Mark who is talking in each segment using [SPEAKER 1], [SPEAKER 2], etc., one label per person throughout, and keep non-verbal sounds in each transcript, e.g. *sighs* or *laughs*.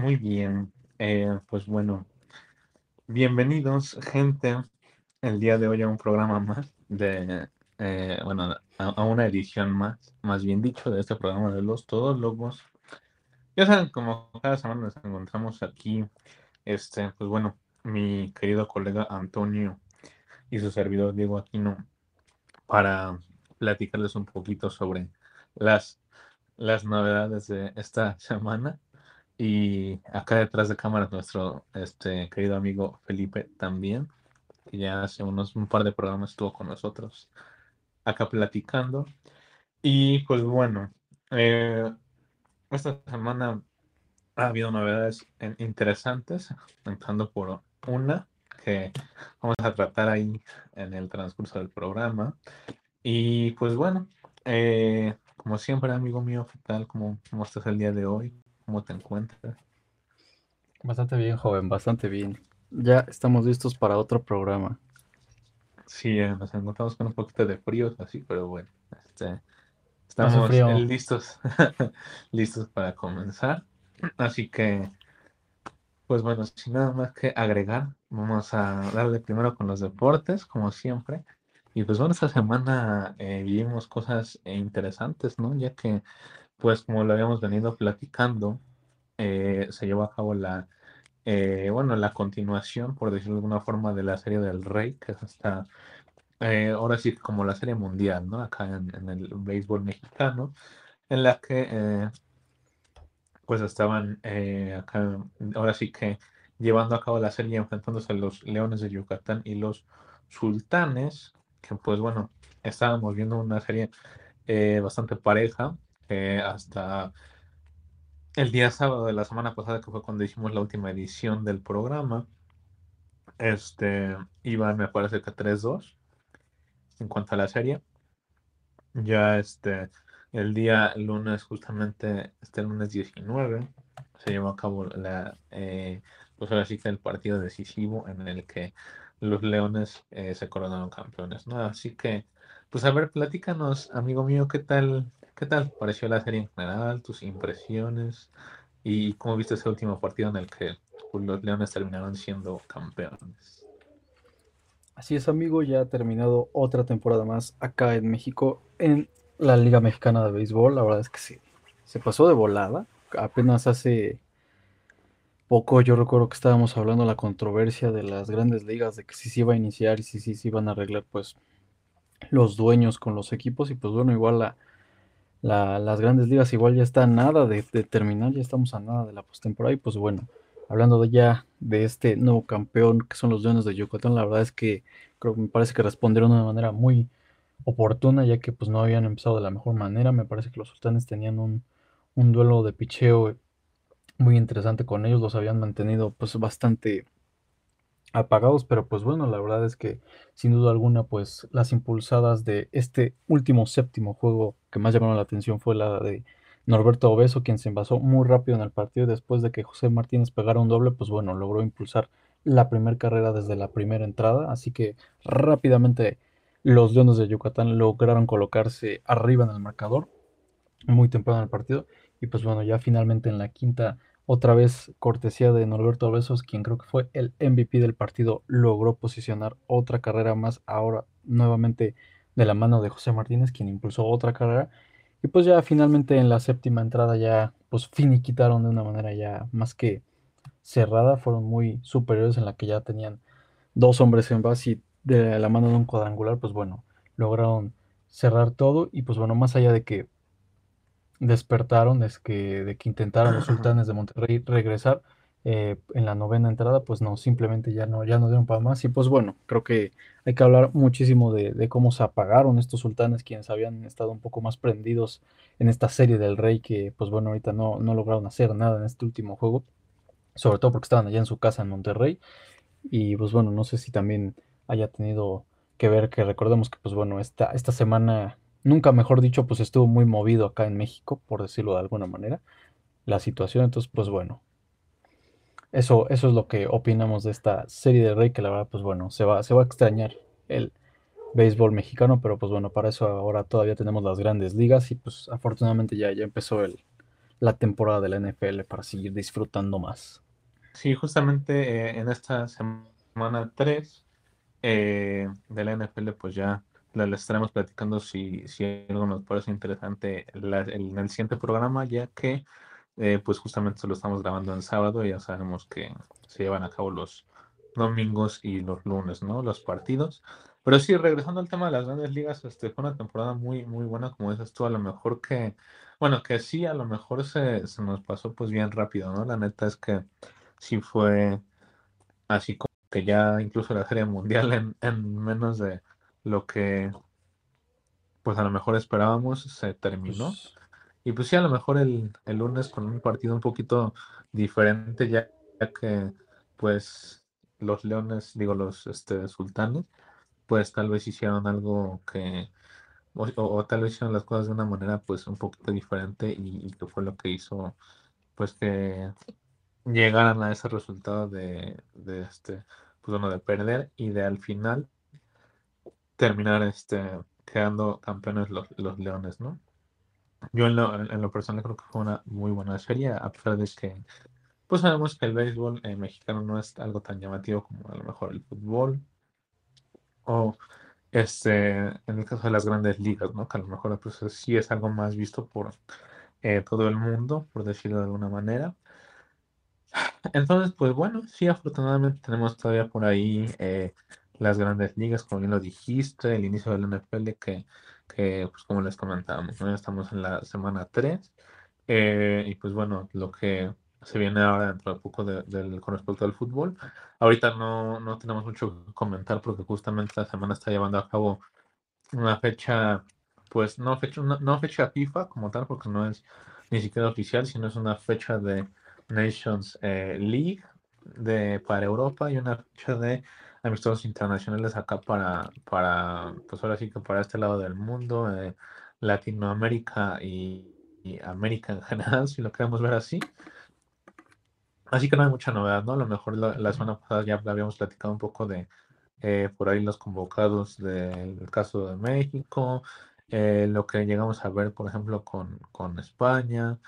[SPEAKER 1] Muy bien, eh, pues bueno, bienvenidos gente el día de hoy a un programa más de, eh, bueno, a, una edición más, más bien dicho, de este programa de los todólogos. Ya saben, como cada semana nos encontramos aquí, este, pues bueno, mi querido colega Antonio y su servidor Diego Aquino para platicarles un poquito sobre las, las novedades de esta *laughs* semana y acá detrás de cámara nuestro este, querido amigo Felipe también, que ya hace unos un par de programas estuvo con nosotros acá platicando. Y pues bueno, eh, esta semana ha habido novedades interesantes, entrando por una que vamos a tratar ahí en el transcurso del programa. Y pues bueno, eh, como siempre, amigo mío, ¿qué tal? ¿Cómo, ¿Cómo estás el día de hoy? ¿Cómo te encuentras?
[SPEAKER 2] Bastante bien, joven, bastante bien. Ya estamos listos para otro programa.
[SPEAKER 1] Sí, eh, nos encontramos con un poquito de frío, así, pero bueno, este, estamos listos, *laughs* listos para comenzar. Así que, pues bueno, sin nada más que agregar, vamos a darle primero con los deportes, como siempre. Y pues bueno, esta semana eh, vivimos cosas interesantes, ¿no? Ya que pues como lo habíamos venido platicando, eh, se llevó a cabo la, eh, bueno, la continuación, por decirlo de alguna forma, de la serie del Rey, que es hasta, eh, ahora sí, como la serie mundial, ¿no? Acá en, el béisbol mexicano, en la que, pues estaban acá, ahora sí que llevando a cabo la serie enfrentándose a los Leones de Yucatán y los Sultanes, que pues bueno, estábamos viendo una serie bastante pareja, hasta el día sábado de la semana pasada, que fue cuando hicimos la última edición del programa, este, iban, me parece que 3-2 en cuanto a la serie. Ya este, el día lunes, justamente este lunes 19, se llevó a cabo la, eh, pues ahora sí que el partido decisivo en el que los Leones eh, se coronaron campeones, ¿no? Así que, pues a ver, platícanos, amigo mío, ¿qué tal ¿Qué tal pareció la serie en general? ¿Tus impresiones? ¿Y cómo viste ese último partido en el que los Leones terminaron siendo campeones?
[SPEAKER 2] Así es, amigo, ya ha terminado otra temporada más acá en México en la Liga Mexicana de Béisbol. La verdad es que sí, se pasó de volada. Apenas hace poco yo recuerdo que estábamos hablando de la controversia de las grandes ligas, de que si se iba a iniciar y si sí se iban a arreglar pues los dueños con los equipos y pues bueno, igual la las grandes ligas igual ya está nada de, terminar, ya estamos a nada de la postemporada y pues bueno, hablando de ya de este nuevo campeón que son los Leones de Yucatán, la verdad es que creo que me parece que respondieron de una manera muy oportuna ya que pues no habían empezado de la mejor manera, me parece que los sultanes tenían un, un duelo de picheo muy interesante con ellos, los habían mantenido pues bastante apagados, pero pues bueno, la verdad es que sin duda alguna, pues las impulsadas de este último séptimo juego que más llamaron la atención fue la de Norberto Obeso, quien se envasó muy rápido en el partido después de que José Martínez pegara un doble, pues bueno, logró impulsar la primera carrera desde la primera entrada, así que rápidamente los Leones de Yucatán lograron colocarse arriba en el marcador muy temprano en el partido y pues bueno, ya finalmente en la quinta otra vez cortesía de Norberto Besos, quien creo que fue el MVP del partido, logró posicionar otra carrera más, ahora nuevamente de la mano de José Martínez, quien impulsó otra carrera. Y pues ya finalmente en la séptima entrada ya pues finiquitaron de una manera ya más que cerrada, fueron muy superiores en la que ya tenían dos hombres en base y de la mano de un cuadrangular, pues bueno, lograron cerrar todo. Y pues bueno, más allá de que despertaron es que, de que intentaron los sultanes de Monterrey regresar eh, en la novena entrada, pues no, simplemente ya no, ya no dieron para más. Y pues bueno, creo que hay que hablar muchísimo de, cómo se apagaron estos sultanes, quienes habían estado un poco más prendidos en esta serie del rey, que pues bueno, ahorita no, no lograron hacer nada en este último juego, sobre todo porque estaban allá en su casa en Monterrey. Y pues bueno, no sé si también haya tenido que ver que recordemos que pues bueno, esta, esta semana nunca mejor dicho, pues estuvo muy movido acá en México, por decirlo de alguna manera, la situación. Entonces, pues bueno, eso, eso es lo que opinamos de esta serie de Rey, que la verdad, pues bueno, se va, se va a extrañar el béisbol mexicano, pero pues bueno, para eso ahora todavía tenemos las grandes ligas y pues afortunadamente ya, ya empezó el, la temporada de la NFL para seguir disfrutando más.
[SPEAKER 1] Sí, justamente eh, en esta semana 3 eh, de la NFL, pues ya les estaremos platicando si, si algo nos parece interesante en el siguiente programa, ya que eh, pues justamente lo estamos grabando en sábado y ya sabemos que se llevan a cabo los domingos y los lunes, ¿no? Los partidos. Pero sí, regresando al tema de las grandes ligas, este, fue una temporada muy, muy buena, como dices tú, a lo mejor que, bueno, que sí, a lo mejor se, se nos pasó pues bien rápido, ¿no? La neta es que sí fue así como que ya incluso la serie mundial en, en menos de lo que pues a lo mejor esperábamos se terminó. Pues y pues sí, a lo mejor el, el lunes con un partido un poquito diferente, ya, que pues los leones, digo los este, sultanes, pues tal vez hicieron algo que, o, tal vez hicieron las cosas de una manera pues un poquito diferente y, que fue lo que hizo pues que llegaran a ese resultado de, de este, pues bueno, de perder y de al final terminar este, quedando campeones los, los leones, ¿no? Yo en lo, en lo, personal creo que fue una muy buena serie, a pesar de que pues sabemos que el béisbol eh, mexicano no es algo tan llamativo como a lo mejor el fútbol o este en el caso de las grandes ligas, ¿no? Que a lo mejor pues, sí es algo más visto por eh, todo el mundo, por decirlo de alguna manera. Entonces, pues bueno, sí, afortunadamente tenemos todavía por ahí eh, las grandes ligas, como bien lo dijiste, el inicio del NFL que que pues como les comentábamos, ya estamos en la semana 3 eh, y pues bueno, lo que se viene ahora dentro de poco de, con respecto al fútbol. Ahorita no, no tenemos mucho que comentar porque justamente la semana está llevando a cabo una fecha, pues no fecha, no, fecha FIFA como tal, porque no es ni siquiera oficial, sino es una fecha de Nations eh, League de, para Europa y una fecha de amistosos internacionales acá para, para, pues ahora sí que para este lado del mundo, eh, Latinoamérica y, América en general, *laughs* si lo queremos ver así. Así que no hay mucha novedad, ¿no? A lo mejor la, semana pasada ya habíamos platicado un poco de eh, por ahí los convocados del caso de México, eh, lo que llegamos a ver, por ejemplo, con, con España.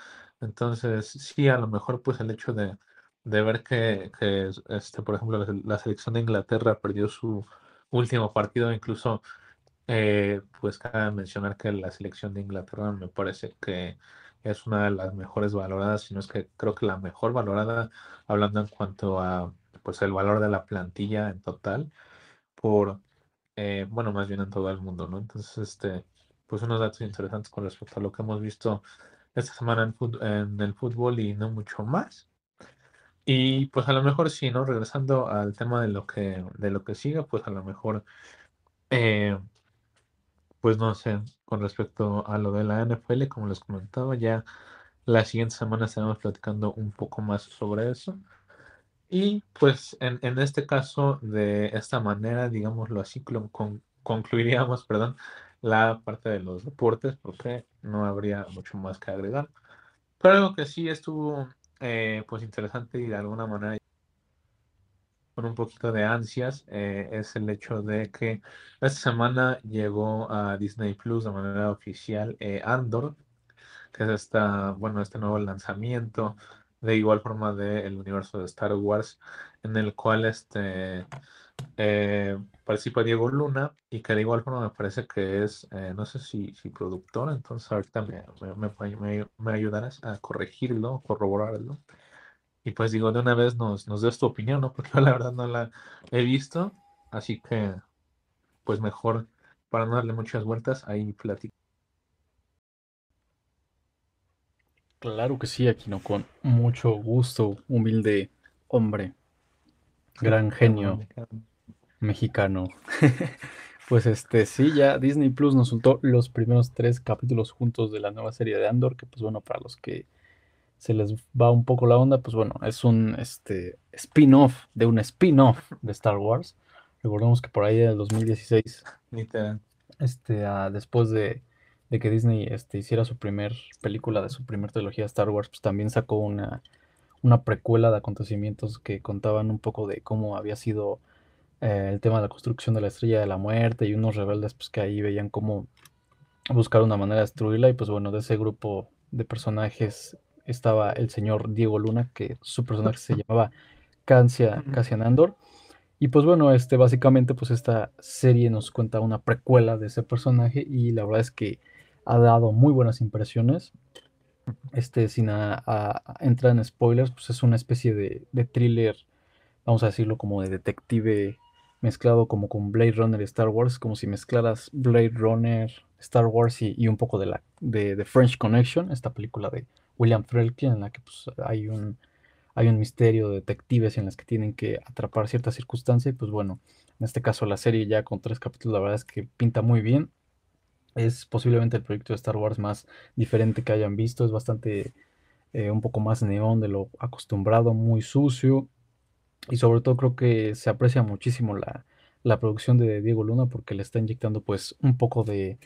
[SPEAKER 1] Entonces, sí, a lo mejor pues el hecho de, de ver que, este, por ejemplo, la, selección de Inglaterra perdió su último partido, incluso, eh, pues cabe mencionar que la selección de Inglaterra me parece que es una de las mejores valoradas, si no es que creo que la mejor valorada, hablando en cuanto a pues el valor de la plantilla en total, por, eh, bueno, más bien en todo el mundo, ¿no? Entonces, este, pues unos datos interesantes con respecto a lo que hemos visto esta semana en, en el fútbol y no mucho más. Y pues a lo mejor sí, ¿no? Regresando al tema de lo que, de lo que siga, pues a lo mejor, eh, pues no sé, con respecto a lo de la NFL, como les comentaba, ya la siguiente semana estaremos platicando un poco más sobre eso. Y pues en, en este caso, de esta manera, digámoslo así, con, concluiríamos, perdón, la parte de los deportes, porque no habría mucho más que agregar. Pero algo que sí estuvo eh, pues interesante y de alguna manera con un poquito de ansias eh, es el hecho de que esta semana llegó a Disney Plus de manera oficial eh, Andor, que es esta, bueno, este nuevo lanzamiento de igual forma del universo de Star Wars, en el cual este participa Diego Luna y que de igual forma me parece que es, no sé si, si productor, entonces ahorita me, me, me, ayudarás a corregirlo, corroborarlo. Y pues digo, de una vez nos, nos des tu opinión, ¿no? *laughs* Porque yo la verdad no la he visto, así que pues mejor para no darle muchas vueltas, ahí platico.
[SPEAKER 2] Claro que sí, Aquino, con mucho gusto, humilde hombre, gran genio mexicano. *laughs* pues este, sí, ya Disney Plus nos soltó los primeros tres capítulos juntos de la nueva serie de Andor, que pues bueno, para los que se les va un poco la onda, pues bueno, es un este, spin-off de un spin-off de Star Wars. Recordemos que por ahí en el 2016, este, ah, después de, que Disney este, hiciera su primer película de su primer trilogía Star Wars, pues también sacó una, una precuela de acontecimientos que contaban un poco de cómo había sido eh, el tema de la construcción de la estrella de la muerte y unos rebeldes pues que ahí veían cómo buscar una manera de destruirla y pues bueno, de ese grupo de personajes estaba el señor Diego Luna, que su personaje se llamaba Cassian Andor. Y pues bueno, este, básicamente pues esta serie nos cuenta una precuela de ese personaje y la verdad es que ha dado muy buenas impresiones. Este, sin entrar en spoilers, pues es una especie de, de thriller, vamos a decirlo como de detective mezclado como con Blade Runner y Star Wars, como si mezclaras Blade Runner, Star Wars y, un poco de la de, French Connection, esta película de William Friedkin en la que pues, hay un hay un misterio de detectives en las que tienen que atrapar cierta circunstancia y pues bueno, en este caso la serie ya con tres capítulos la verdad es que pinta muy bien. Es posiblemente el proyecto de Star Wars más diferente que hayan visto, es bastante eh, un poco más neón de lo acostumbrado, muy sucio y sobre todo creo que se aprecia muchísimo la, la producción de Diego Luna porque le está inyectando pues un poco de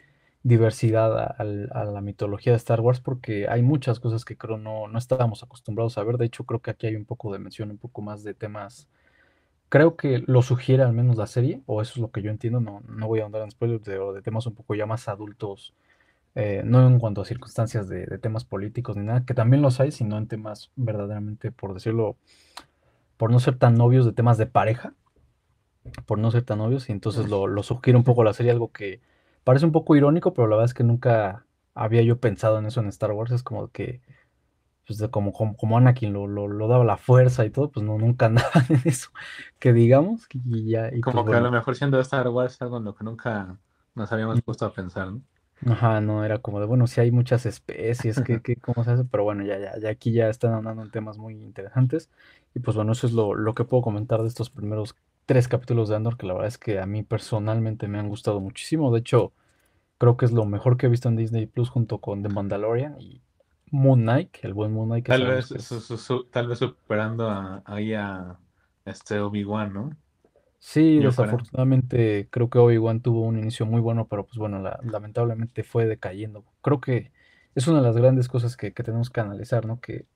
[SPEAKER 2] diversidad a, la mitología de Star Wars porque hay muchas cosas que creo no, no estábamos acostumbrados a ver. De hecho, creo que aquí hay un poco de mención, un poco más de temas. Creo que lo sugiere al menos la serie, o eso es lo que yo entiendo. No, no voy a andar en spoilers de, de temas un poco ya más adultos, eh, no en cuanto a circunstancias de, temas políticos ni nada, que también los hay, sino en temas verdaderamente, por decirlo, por no ser tan novios de temas de pareja, por no ser tan obvios, y entonces lo, lo sugiere un poco la serie, algo que Parece un poco irónico, pero la verdad es que nunca había yo pensado en eso en Star Wars. Es como que, pues como, como, Anakin lo, lo, daba la fuerza y todo, pues no, nunca *laughs* andaba en eso, que digamos. Y ya, y
[SPEAKER 1] como
[SPEAKER 2] pues
[SPEAKER 1] que a lo mejor siendo Star Wars algo en lo que nunca nos habíamos puesto a pensar, ¿no?
[SPEAKER 2] Ajá, no, era como de, bueno, sí hay muchas especies, que, que ¿cómo se hace? Pero bueno, ya, ya, ya aquí ya están hablando en temas muy interesantes. Y pues bueno, eso es lo, lo que puedo comentar de estos primeros tres capítulos de Andor que la verdad es que a mí personalmente me han gustado muchísimo. De hecho, creo que es lo mejor que he visto en Disney Plus junto con The Mandalorian y Moon Knight, el buen Moon Knight.
[SPEAKER 1] tal, vez, tal vez superando a, ahí a este Obi-Wan, ¿no?
[SPEAKER 2] Sí, desafortunadamente creo que Obi-Wan tuvo un inicio muy bueno, pero pues bueno, lamentablemente fue decayendo. Creo que es una de las grandes cosas que, que tenemos que analizar, ¿no? Que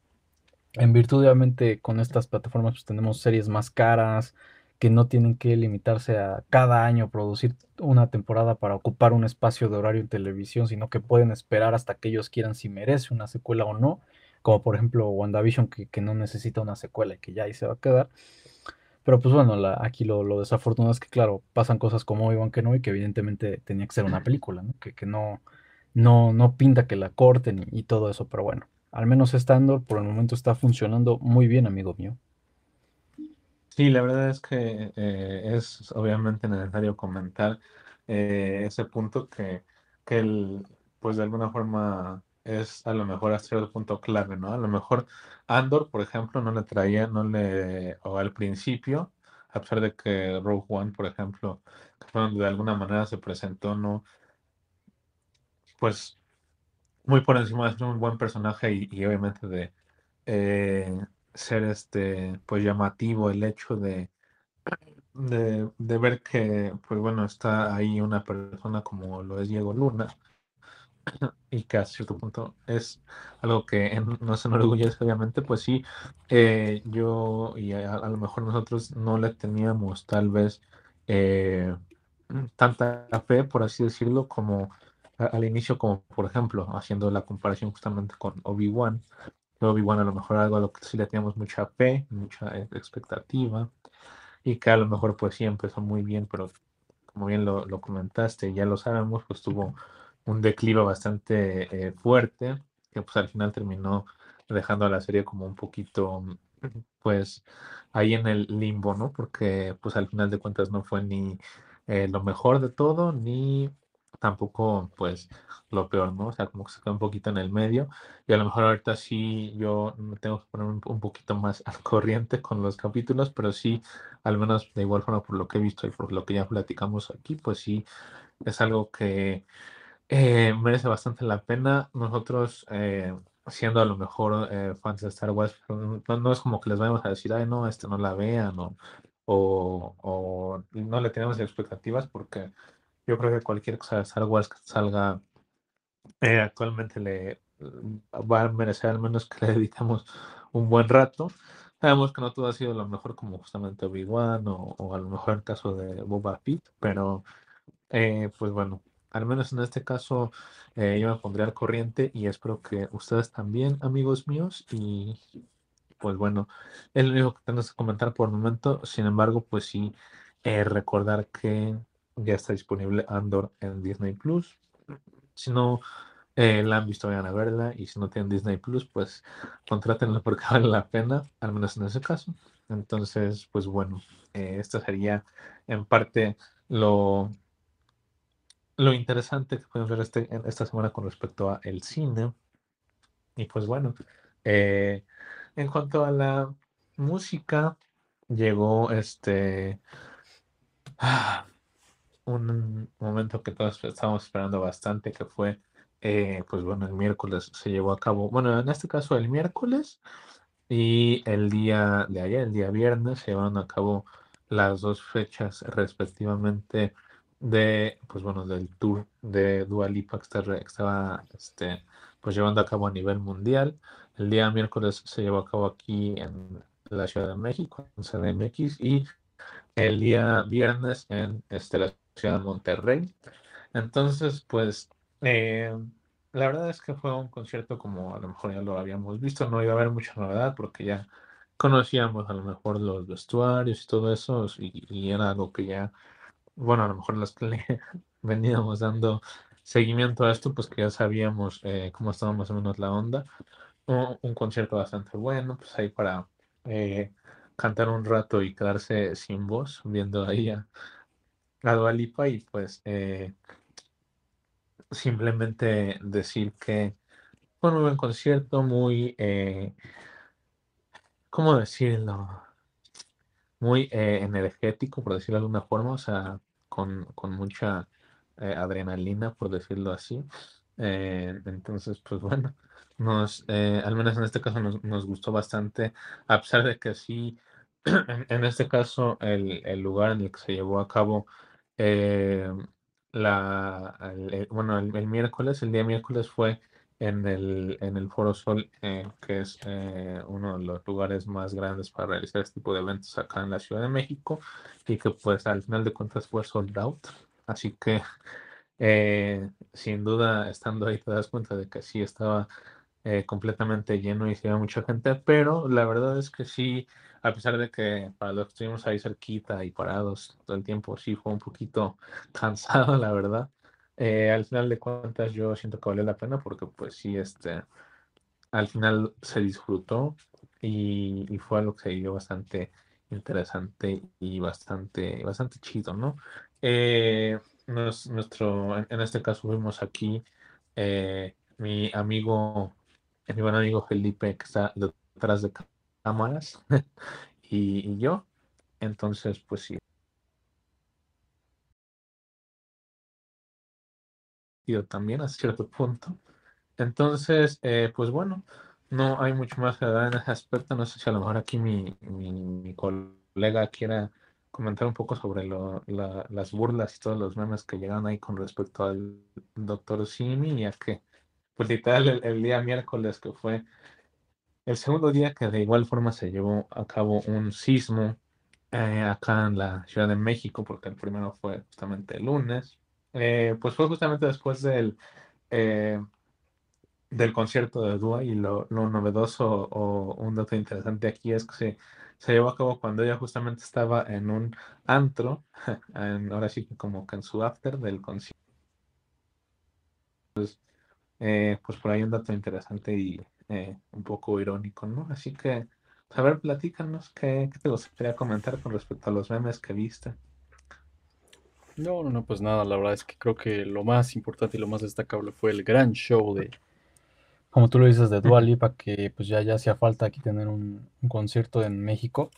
[SPEAKER 2] en virtud obviamente con estas plataformas pues tenemos series más caras, que no tienen que limitarse a cada año producir una temporada para ocupar un espacio de horario en televisión, sino que pueden esperar hasta que ellos quieran si merece una secuela o no, como por ejemplo WandaVision que, que no necesita una secuela y que ya ahí se va a quedar. Pero pues bueno, aquí lo, desafortunado es que claro, pasan cosas como Obi-Wan y que evidentemente tenía que ser una película, ¿no? Que, que no, no, no pinta que la corten y, y todo eso, pero bueno, al menos estando, por el momento está funcionando muy bien, amigo mío.
[SPEAKER 1] Sí, la verdad es que eh, es obviamente necesario comentar eh, ese punto que, que el, pues de alguna forma es a lo mejor hasta cierto punto clave, ¿no? A lo mejor Andor, por ejemplo, no le traía, no le, o al principio, a pesar de que Rogue One, por ejemplo, de alguna manera se presentó, ¿no? Pues muy por encima de ser un buen personaje y, obviamente de, eh, ser este pues llamativo el hecho de, de, ver que pues bueno está ahí una persona como lo es Diego Luna *coughs* y que a cierto punto es algo que no se enorgullece obviamente pues sí eh, yo y a, lo mejor nosotros no le teníamos tal vez eh, tanta fe por así decirlo como al inicio como por ejemplo haciendo la comparación justamente con Obi-Wan Obi-Wan a lo mejor algo a lo que sí le teníamos mucha fe, mucha eh, expectativa, y que a lo mejor pues sí empezó muy bien, pero como bien lo, lo comentaste, ya lo sabemos, pues tuvo un declive bastante eh, fuerte, que pues al final terminó dejando a la serie como un poquito, pues ahí en el limbo, ¿no? Porque pues al final de cuentas no fue ni eh, lo mejor de todo, ni tampoco pues lo peor, ¿no? O sea, como que se queda un poquito en el medio y a lo mejor ahorita sí yo me tengo que poner un, poquito más *laughs* al corriente con los capítulos, pero sí, al menos de igual forma por lo que he visto y por lo que ya platicamos aquí, pues sí, es algo que eh, merece bastante la pena. Nosotros, eh, siendo a lo mejor eh, fans de Star Wars, no, no, es como que les vayamos a decir, ay, no, este no la vean o, o, o no le tenemos expectativas porque yo creo que cualquier cosa de Star Wars que salga eh, actualmente le va a merecer al menos que le dediquemos un buen rato. Sabemos que no todo ha sido lo mejor como justamente Obi-Wan o, a lo mejor el caso de Boba Fett, pero eh, pues bueno, al menos en este caso eh, yo me pondré al corriente y espero que ustedes también, amigos míos, y pues bueno, es lo único que tengo que comentar por el momento, sin embargo, pues sí, eh, recordar que ya está disponible Andor en Disney Plus. Si no eh, la han visto, vayan a verla. Y si no tienen Disney Plus, pues contrátenla porque vale la pena, al menos en ese caso. Entonces, pues bueno, esto sería en parte lo, lo interesante que podemos ver este, esta semana con respecto a el cine. Y pues bueno, eh, en cuanto a la música, llegó este un momento que todos estábamos esperando bastante, que fue eh, pues bueno, el miércoles se llevó a cabo, bueno, en este caso el miércoles y el día de ayer, el día viernes, se llevaron a cabo las dos fechas respectivamente de, pues bueno, del tour de Dua Lipa que estaba este, pues llevando a cabo a nivel mundial. El día miércoles se llevó a cabo aquí en la Ciudad de México, en CDMX, y el día viernes en este, la Ciudad de Monterrey. Entonces, pues eh, la verdad es que fue un concierto como a lo mejor ya lo habíamos visto, no iba a haber mucha novedad porque ya conocíamos a lo mejor los vestuarios y todo eso y, era algo que ya, bueno, a lo mejor los que le *laughs* veníamos dando seguimiento a esto, pues que ya sabíamos eh, cómo estaba más o menos la onda. Un, concierto bastante bueno, pues ahí para eh, cantar un rato y quedarse sin voz, viendo ahí a, a Dualipa y pues eh, simplemente decir que fue un buen concierto, muy, eh, ¿cómo decirlo? Muy eh, energético, por decirlo de alguna forma, o sea, con, mucha eh, adrenalina, por decirlo así. entonces, pues bueno, nos, al menos en este caso nos, gustó bastante, a pesar de que sí, *clears throat* en, este caso el, el, lugar en el que se llevó a cabo la, el, bueno, el, miércoles, el día miércoles fue en el, en el Foro Sol, eh, que es eh, uno de los lugares más grandes para realizar este tipo de eventos acá en la Ciudad de México y que pues al final de cuentas fue sold out. Así que eh, sin duda estando ahí te das cuenta de que sí estaba completamente lleno y se mucha gente, pero la verdad es que sí a pesar de que para los que estuvimos ahí cerquita y parados todo el tiempo, sí fue un poquito *laughs* cansado, la verdad. Eh, al final de cuentas yo siento que valió la pena porque pues sí, este, al final se disfrutó y, fue algo que se dio bastante interesante y bastante, bastante chido, ¿no? Eh, nuestro, en, este caso fuimos aquí, eh, mi amigo, mi buen amigo Felipe que está detrás de cámaras *laughs* y, yo. Entonces, pues sí. También a cierto punto. Entonces, eh, pues bueno, no hay mucho más que dar en ese aspecto. No sé si a lo mejor aquí mi, mi, colega quiera comentar un poco sobre lo, las burlas y todos los memes que llegan ahí con respecto al doctor Simi, ya que, pues literal, el día miércoles que fue el segundo día que de igual forma se llevó a cabo un sismo eh, acá en la Ciudad de México, porque el primero fue justamente el lunes, eh, pues fue justamente después del, eh, del concierto de Dua y lo, novedoso o un dato interesante aquí es que se, llevó a cabo cuando ella justamente estaba en un antro, *laughs* ahora sí que como que en su after del concierto. Pues, pues por ahí un dato interesante y eh, un poco irónico, ¿no? Así que, pues, a ver, platícanos, ¿qué, te gustaría comentar con respecto a los memes que viste?
[SPEAKER 2] No, no, no, pues nada, la verdad es que creo que lo más importante y lo más destacable fue el gran show de, como tú lo dices, de Dua Lipa, que pues ya, ya hacía falta aquí tener un, concierto en México.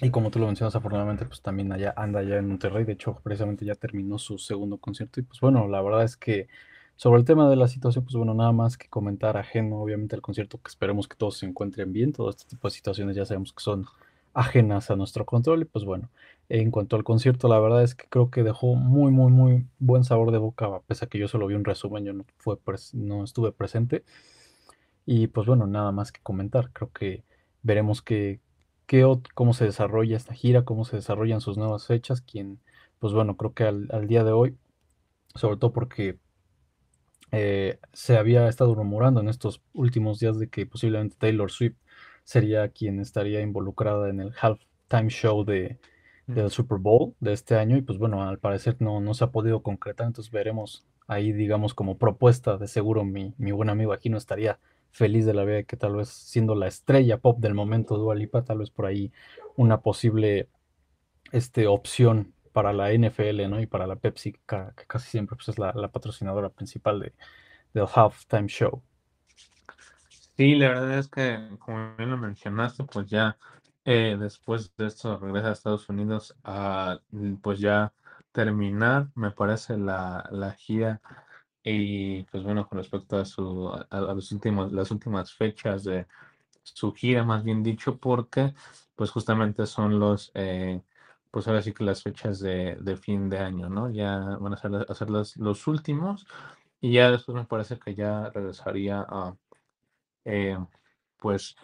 [SPEAKER 2] Y como tú lo mencionas, afortunadamente, pues también allá anda ya en Monterrey. De hecho, precisamente ya terminó su segundo concierto. Y pues bueno, la verdad es que sobre el tema de la situación, pues bueno, nada más que comentar ajeno, obviamente, al concierto, que esperemos que todos se encuentren bien. Todo este tipo de situaciones ya sabemos que son ajenas a nuestro control. Y pues bueno, en cuanto al concierto, la verdad es que creo que dejó muy, muy, muy buen sabor de boca, a pesar que yo solo vi un resumen, yo no, fue no estuve presente. Y pues bueno, nada más que comentar. Creo que veremos qué, qué, cómo se desarrolla esta gira, cómo se desarrollan sus nuevas fechas, quien, pues bueno, creo que al, día de hoy, sobre todo porque eh, se había estado rumorando en estos últimos días de que posiblemente Taylor Swift sería quien estaría involucrada en el halftime show de, del Super Bowl de este año y pues bueno, al parecer no, no se ha podido concretar, entonces veremos ahí digamos como propuesta, de seguro mi, mi buen amigo aquí no estaría feliz de la vida que tal vez siendo la estrella pop del momento Dua Lipa, tal vez por ahí una posible este, opción para la NFL ¿no? y para la Pepsi, que, casi siempre pues, es la, patrocinadora principal de, del halftime show.
[SPEAKER 1] Sí, la verdad es que, como bien lo mencionaste, pues ya eh, después de esto regresa a Estados Unidos a pues ya terminar, me parece, la, la gira y pues bueno, con respecto a su a, los últimos, las últimas fechas de su gira, más bien dicho, porque pues justamente son los eh, pues ahora sí que las fechas de, de, fin de año, ¿no? Ya van a ser, los, los, últimos y ya después me parece que ya regresaría a eh, pues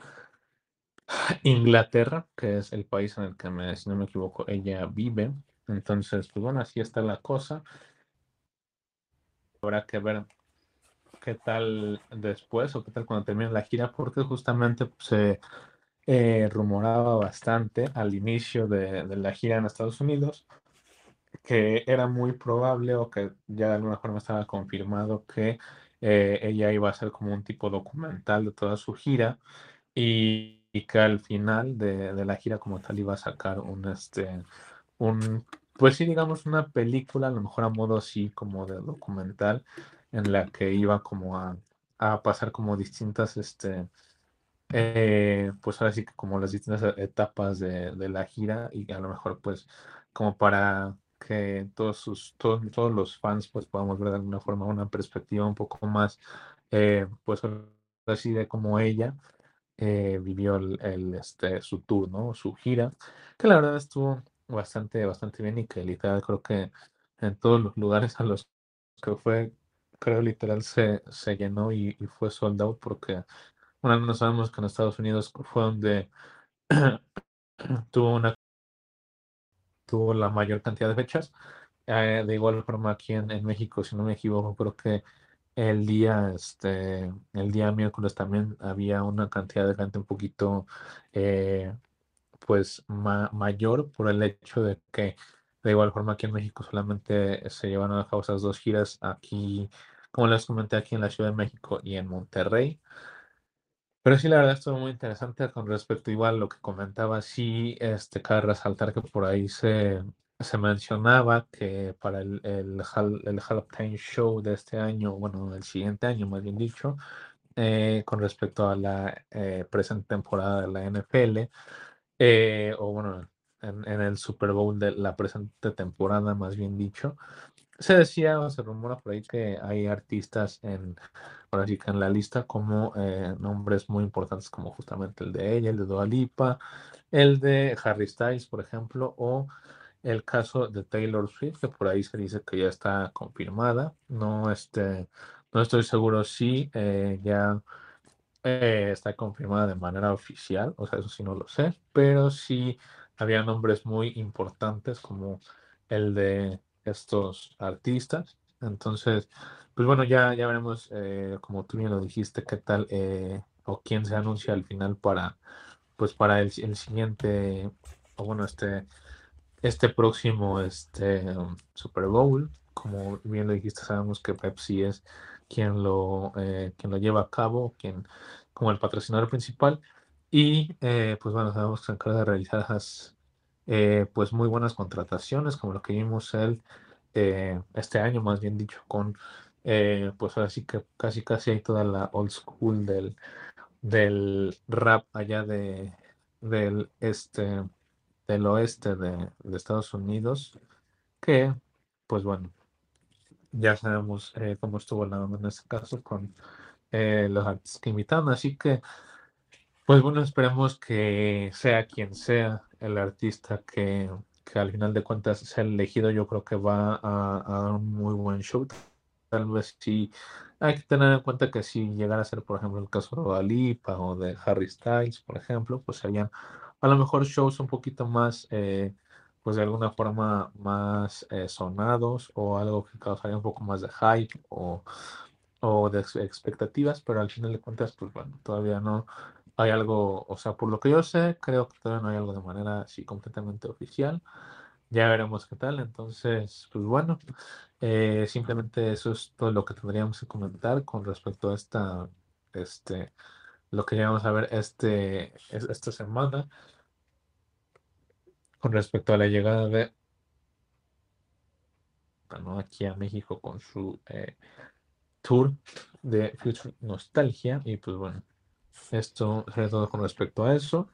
[SPEAKER 1] Inglaterra, que es el país en el que, me, si no me equivoco, ella vive. Entonces, pues bueno, así está la cosa. Habrá que ver qué tal después o qué tal cuando termine la gira, porque justamente se eh, rumoraba bastante al inicio de, la gira en Estados Unidos que era muy probable o que ya de alguna forma estaba confirmado que eh, ella iba a hacer como un tipo documental de toda su gira y, que al final de, la gira como tal iba a sacar un, este, un, pues sí, digamos una película, a lo mejor a modo así como de documental, en la que iba como a, a pasar como distintas, este, eh, pues ahora sí que como las distintas etapas de, de, la gira y a lo mejor pues como para que todos sus todos, todos los fans pues podamos ver de alguna forma una perspectiva un poco más eh, pues así de como ella eh, vivió el, este su tour no su gira que la verdad estuvo bastante bastante bien y que literal creo que en todos los lugares a los que fue creo literal se, se llenó y, y fue sold out porque bueno, no sabemos que en Estados Unidos fue donde *clears throat* tuvo una tuvo la mayor cantidad de fechas. Eh, de igual forma aquí en, México, si no me equivoco, creo que el día, este, el día miércoles también había una cantidad de gente un poquito, eh, pues, mayor por el hecho de que de igual forma aquí en México solamente se llevaron a cabo esas dos giras aquí, como les comenté, aquí en la Ciudad de México y en Monterrey. Pero sí, la verdad estuvo muy interesante con respecto igual a lo que comentaba. Sí, este, cabe resaltar que por ahí se, se mencionaba que para el, el, el Halftime Show de este año, bueno, el siguiente año más bien dicho, eh, con respecto a la eh, presente temporada de la NFL, eh, o bueno, en, en, el Super Bowl de la presente temporada más bien dicho, se decía se rumora por ahí que hay artistas en, ahora sí que en la lista como eh, nombres muy importantes como justamente el de ella, el de Dua Lipa, el de Harry Styles, por ejemplo, o el caso de Taylor Swift, que por ahí se dice que ya está confirmada. No, este, no estoy seguro si eh, ya eh, está confirmada de manera oficial, o sea, eso sí no lo sé, pero sí había nombres muy importantes como el de estos artistas. Entonces, pues bueno, ya, ya veremos, eh, como tú bien lo dijiste, qué tal eh, o quién se anuncia al final para, pues para el, siguiente, o bueno, este, este próximo este, Super Bowl. Como bien lo dijiste, sabemos que Pepsi es quien lo, eh, quien lo lleva a cabo, quien como el patrocinador principal. Y pues bueno, sabemos que se encarga de realizar esas eh, pues muy buenas contrataciones, como lo que vimos él eh, este año, más bien dicho, con eh, pues así que casi casi hay toda la old school del, del rap allá de del este del oeste de, Estados Unidos, que pues bueno, ya sabemos cómo estuvo la en este caso con los artistas que invitaron, así que pues bueno, esperemos que sea quien sea el artista que, al final de cuentas sea elegido, yo creo que va a, dar un muy buen show. Tal vez sí hay que tener en cuenta que si llegara a ser, por ejemplo, el caso de Alipa o de Harry Styles, por ejemplo, pues serían a lo mejor shows un poquito más, eh, pues de alguna forma más eh, sonados o algo que causaría un poco más de hype o, o de expectativas, pero al final de cuentas, pues bueno, todavía no hay algo, o sea, por lo que yo sé, creo que todavía no hay algo de manera así completamente oficial. Ya veremos qué tal. Entonces, pues bueno, eh, simplemente eso es todo lo que tendríamos que comentar con respecto a esta, este, lo que vamos a ver este, esta semana con respecto a la llegada de bueno, aquí a México con su eh, tour de Future Nostalgia y pues bueno, esto sería todo con respecto a eso.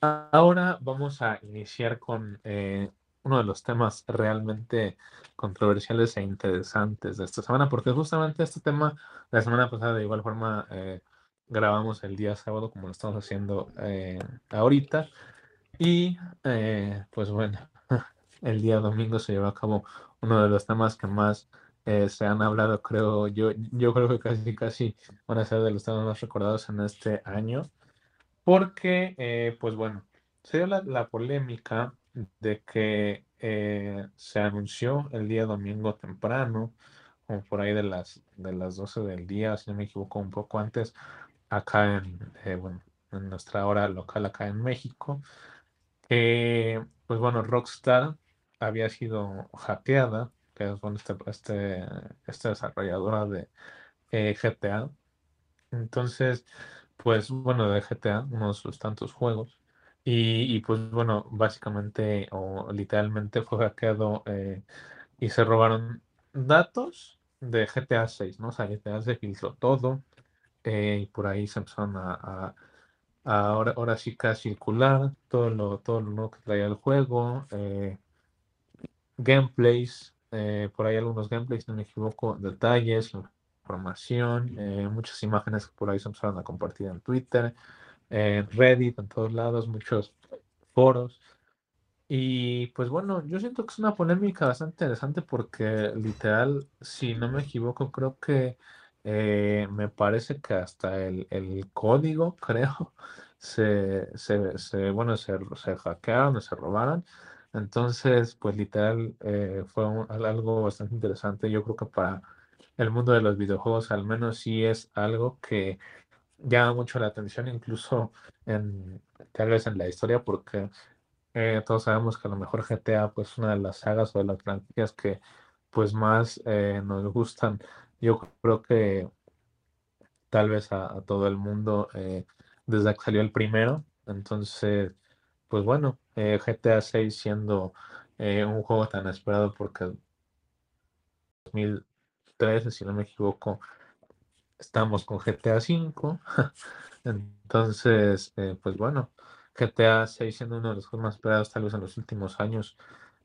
[SPEAKER 1] Ahora vamos a iniciar con eh, uno de los temas realmente controversiales e interesantes de esta semana, porque justamente este tema, la semana pasada de igual forma eh, grabamos el día sábado como lo estamos haciendo eh, ahorita, y eh, pues bueno, *laughs* el día domingo se llevó a cabo uno de los temas que más se han hablado, creo yo, yo creo que casi casi van a ser de los temas más recordados en este año, porque pues bueno, se dio la, la polémica de que eh, se anunció el día domingo temprano, como por ahí de las, de las 12 del día, si no me equivoco, un poco antes, acá en, eh, bueno, en nuestra hora local acá en México, pues bueno, Rockstar había sido hackeada, que es este, este, esta desarrolladora de eh, GTA. Entonces, pues bueno, de GTA, unos tantos juegos. Y, pues bueno, básicamente o literalmente fue hackeado eh, y se robaron datos de GTA 6, ¿no? O sea, GTA se filtró todo eh, y por ahí se empezaron a, ahora, ahora sí que a circular todo lo, todo lo que traía el juego, eh, gameplays, por ahí algunos gameplays, no me equivoco, detalles, información, muchas imágenes que por ahí se empezaron a compartir en Twitter en Reddit, en todos lados, muchos foros. Y pues bueno, yo siento que es una polémica bastante interesante porque literal, si no me equivoco, creo que eh, me parece que hasta el, código, *laughs* creo, se, se, bueno, se, se hackearon, se robaron. Entonces, pues literal, eh, fue algo bastante interesante. Yo creo que para el mundo de los videojuegos al menos sí es algo que llama mucho la atención, incluso en, tal vez en la historia, porque eh, todos sabemos que a lo mejor GTA, pues una de las sagas o de las franquicias que pues más eh, nos gustan, yo creo que tal vez a, todo el mundo eh, desde que salió el primero, entonces, pues bueno, GTA 6 siendo un juego tan esperado porque 2013, si no me equivoco, estamos con GTA V. *laughs* Entonces, eh, pues bueno, GTA 6 siendo uno de los juegos más esperados tal vez en los últimos años,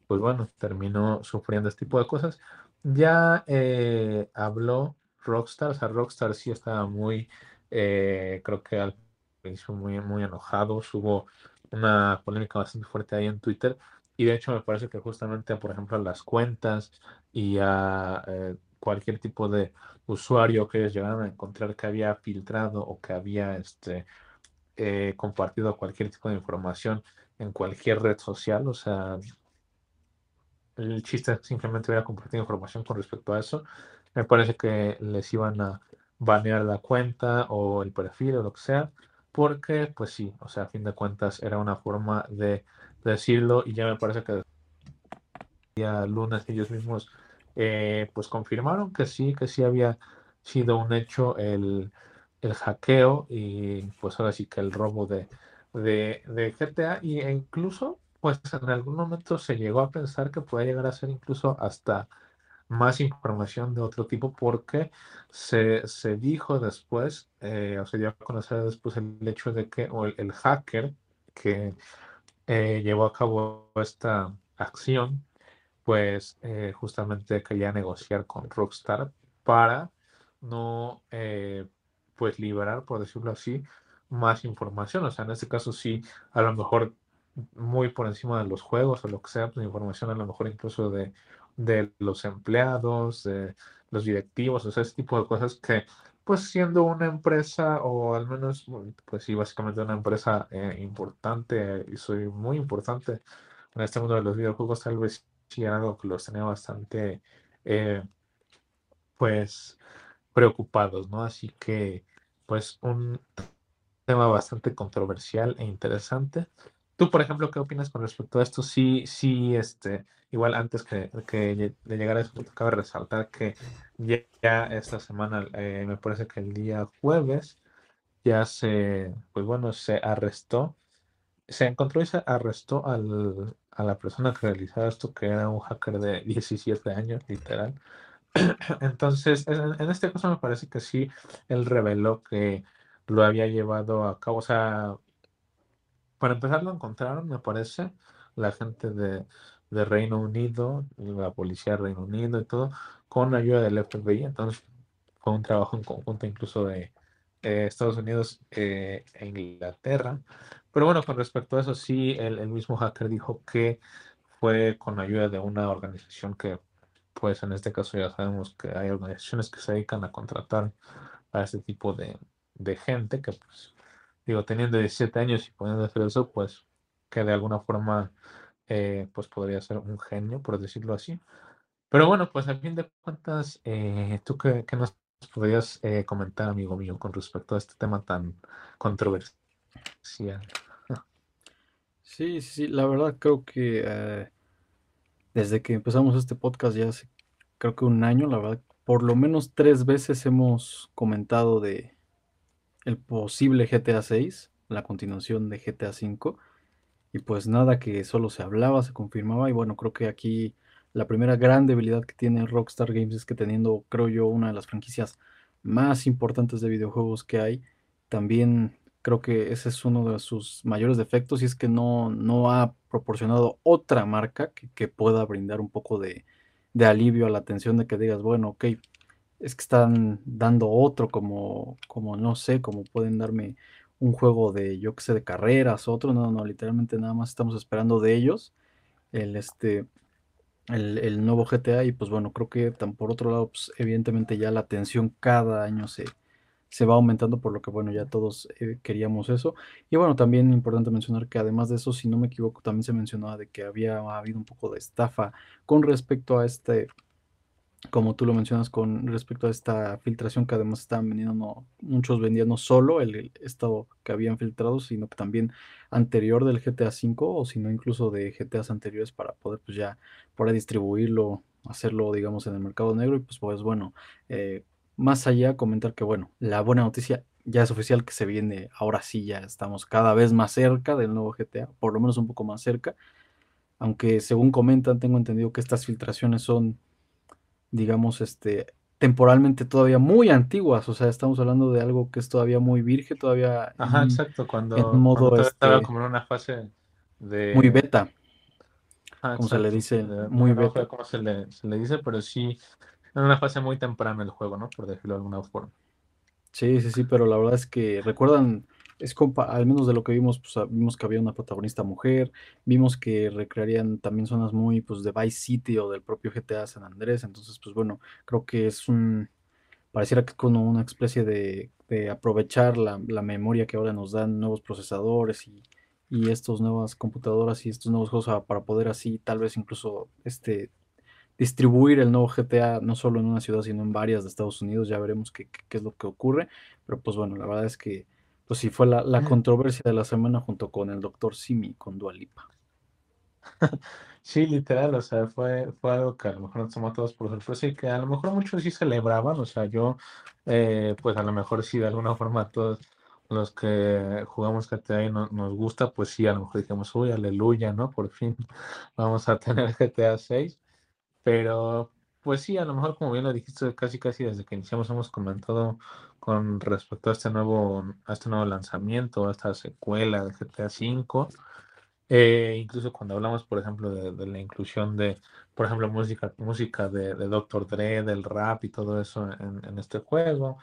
[SPEAKER 1] pues bueno, terminó sufriendo este tipo de cosas. Ya eh, habló Rockstar, o sea, Rockstar sí estaba muy, eh, creo que al principio muy, muy enojado, hubo una polémica bastante fuerte ahí en Twitter. Y de hecho me parece que justamente, por ejemplo, las cuentas y a cualquier tipo de usuario que ellos llegaran a encontrar que había filtrado o que había este, eh, compartido cualquier tipo de información en cualquier red social. O sea, el chiste simplemente hubiera compartido información con respecto a eso. Me parece que les iban a banear la cuenta o el perfil o lo que sea, porque pues sí, o sea, a fin de cuentas era una forma de decirlo y ya me parece que día lunes ellos mismos eh, pues confirmaron que sí, que sí había sido un hecho el, hackeo y pues ahora sí que el robo de, de, GTA y, e incluso pues en algún momento se llegó a pensar que podía llegar a ser incluso hasta más información de otro tipo porque se, dijo después eh, o se dio a conocer después el hecho de que o el, hacker que eh, llevó a cabo esta acción pues eh, justamente quería negociar con Rockstar para no, pues liberar, por decirlo así, más información. O sea, en este caso sí, a lo mejor muy por encima de los juegos o lo que sea, pues información a lo mejor incluso de, de los empleados, de los directivos, o sea, ese tipo de cosas que pues siendo una empresa, o al menos, pues sí, básicamente una empresa eh, importante, y soy muy importante en este mundo de los videojuegos, tal vez sí era algo que los tenía bastante, eh, pues, preocupados, ¿no? Así que, pues, un tema bastante controversial e interesante. Tú, por ejemplo, ¿qué opinas con respecto a esto? Sí, sí, este, igual antes que, de llegar a eso, cabe resaltar que ya, esta semana, eh, me parece que el día jueves, ya se, pues bueno, se arrestó, se encontró y se arrestó al, a la persona que realizaba esto, que era un hacker de 17 años, literal. *clears throat* Entonces, en, en este caso me parece que sí, él reveló que lo había llevado a cabo, o sea, para empezar lo encontraron, me parece, la gente de, Reino Unido, la policía de Reino Unido y todo, con ayuda del FBI. Entonces fue un trabajo en conjunto incluso de Estados Unidos eh, e Inglaterra. Pero bueno, con respecto a eso, sí, el, el, mismo hacker dijo que fue con ayuda de una organización que, pues en este caso ya sabemos que hay organizaciones que se dedican a contratar a este tipo de, de gente que pues digo, teniendo 17 años y pudiendo hacer eso, pues que de alguna forma eh, pues podría ser un genio, por decirlo así. Pero bueno, pues a fin de cuentas, eh, ¿tú qué, nos podrías eh, comentar, amigo mío, con respecto a este tema tan controversial?
[SPEAKER 2] Sí, sí, la verdad creo que desde que empezamos este podcast ya hace creo que un año, la verdad, por lo menos tres veces hemos comentado de, el posible GTA 6, la continuación de GTA 5. Y pues nada que solo se hablaba, se confirmaba. Y bueno, creo que aquí la primera gran debilidad que tiene Rockstar Games es que teniendo, creo yo, una de las franquicias más importantes de videojuegos que hay, también creo que ese es uno de sus mayores defectos y es que no, no ha proporcionado otra marca que, pueda brindar un poco de, de alivio a la atención de que digas, bueno, ok, es que están dando otro, como, como no sé, como pueden darme un juego de, yo que sé, de carreras, otro, no, no, literalmente nada más estamos esperando de ellos el, este, el, nuevo GTA y pues bueno, creo que tan por otro lado, pues evidentemente ya la tensión cada año se, se va aumentando, por lo que bueno, ya todos eh, queríamos eso. Y bueno, también importante mencionar que además de eso, si no me equivoco, también se mencionaba de que había habido un poco de estafa con respecto a este como tú lo mencionas con respecto a esta filtración que además estaban vendiendo, no, muchos vendían no solo el, estado que habían filtrado, sino que también anterior del GTA V o sino incluso de GTAs anteriores para poder pues ya poder distribuirlo, hacerlo digamos en el mercado negro. Y pues pues bueno, eh, más allá comentar que bueno, la buena noticia ya es oficial que se viene, ahora sí ya estamos cada vez más cerca del nuevo GTA, por lo menos un poco más cerca, aunque según comentan tengo entendido que estas filtraciones son digamos, este, temporalmente todavía muy antiguas, o sea, estamos hablando de algo que es todavía muy virgen, todavía
[SPEAKER 1] Ajá, exacto, cuando, en modo estaba este como en una fase de
[SPEAKER 2] muy beta. como se le dice, muy beta.
[SPEAKER 1] como se le, se le dice, pero sí en una fase muy temprana el juego, ¿no? Por decirlo de alguna forma.
[SPEAKER 2] Sí, sí, sí, pero la verdad es que recuerdan es compa, al menos de lo que vimos, pues, ah, vimos que había una protagonista mujer, vimos que recrearían también zonas muy pues de Vice City o del propio GTA San Andrés, entonces pues bueno, creo que es un, pareciera que es como una especie de, aprovechar la, memoria que ahora nos dan nuevos procesadores y, y estas nuevas computadoras y estos nuevos juegos para poder así tal vez incluso este distribuir el nuevo GTA no solo en una ciudad sino en varias de Estados Unidos, ya veremos qué, qué es lo que ocurre, pero pues bueno, la verdad es que pues sí, fue la, controversia de la semana junto con el doctor Simi, con Dualipa. *laughs*
[SPEAKER 1] Sí, literal, o sea, fue, fue algo que a lo mejor nos tomó a todos por sorpresa y que a lo mejor muchos sí celebraban, o sea, yo, eh, pues a lo mejor sí de alguna forma todos los que jugamos GTA y no, nos gusta, pues sí, a lo mejor dijimos, uy, aleluya, ¿no? Por fin *laughs* vamos a tener GTA 6, pero pues sí, a lo mejor como bien lo dijiste, casi casi desde que iniciamos hemos comentado con respecto a este nuevo, este nuevo lanzamiento, a esta secuela de GTA V. Eh, incluso cuando hablamos, por ejemplo, de, la inclusión de, por ejemplo, música, música de, de Dr. Dre, del rap y todo eso en, este juego.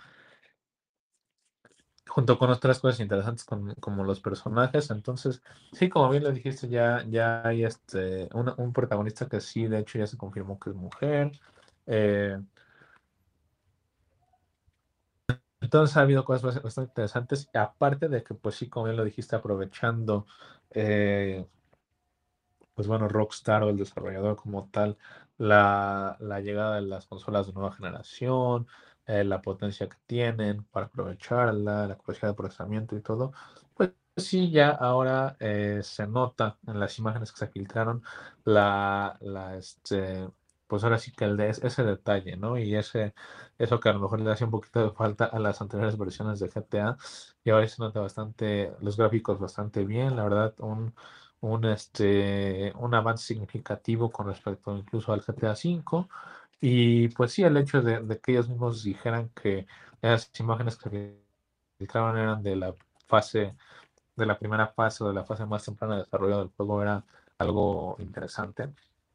[SPEAKER 1] Junto con otras cosas interesantes como los personajes. Entonces, sí, como bien lo dijiste, ya, ya hay este, un protagonista que sí, de hecho, ya se confirmó que es mujer. Eh, Entonces ha habido cosas bastante interesantes, aparte de que, pues sí, como bien lo dijiste, aprovechando, eh, pues bueno, Rockstar o el desarrollador como tal, la, llegada de las consolas de nueva generación, eh, la potencia que tienen para aprovecharla, la capacidad de procesamiento y todo, pues sí, ya ahora se nota en las imágenes que se filtraron la, la este, pues ahora sí que el de ese detalle, ¿no? Y ese, eso que a lo mejor le hace un poquito de falta a las anteriores versiones de GTA, y ahora se nota bastante, los gráficos bastante bien, la verdad, un, un, este, un avance significativo con respecto incluso al GTA V. Y pues sí, el hecho de, que ellos mismos dijeran que las imágenes que filtraban eran de la fase, de la primera fase o de la fase más temprana de desarrollo del juego era algo interesante.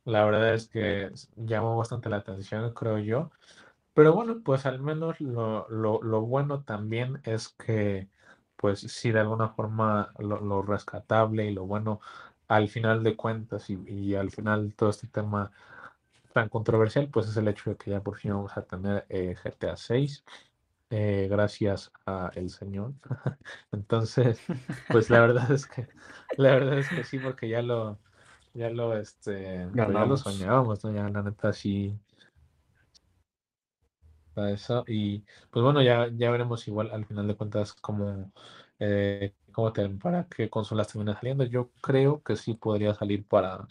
[SPEAKER 1] La verdad es que llamó bastante la atención, creo yo. Pero bueno, pues al menos lo, bueno también es que, pues sí, de alguna forma lo, rescatable y lo bueno al final de cuentas y, al final todo este tema tan controversial, pues es el hecho de que ya por fin vamos a tener eh, GTA 6, eh, gracias a el señor. *laughs* Entonces, pues la verdad es que, la verdad es que sí, porque ya lo, ya lo, este, pues ya lo soñábamos, ¿no? Ya la neta sí. Eso. Y pues bueno, ya, ya veremos igual al final de cuentas cómo, eh, cómo te, para qué consolas terminan saliendo. Yo creo que sí podría salir para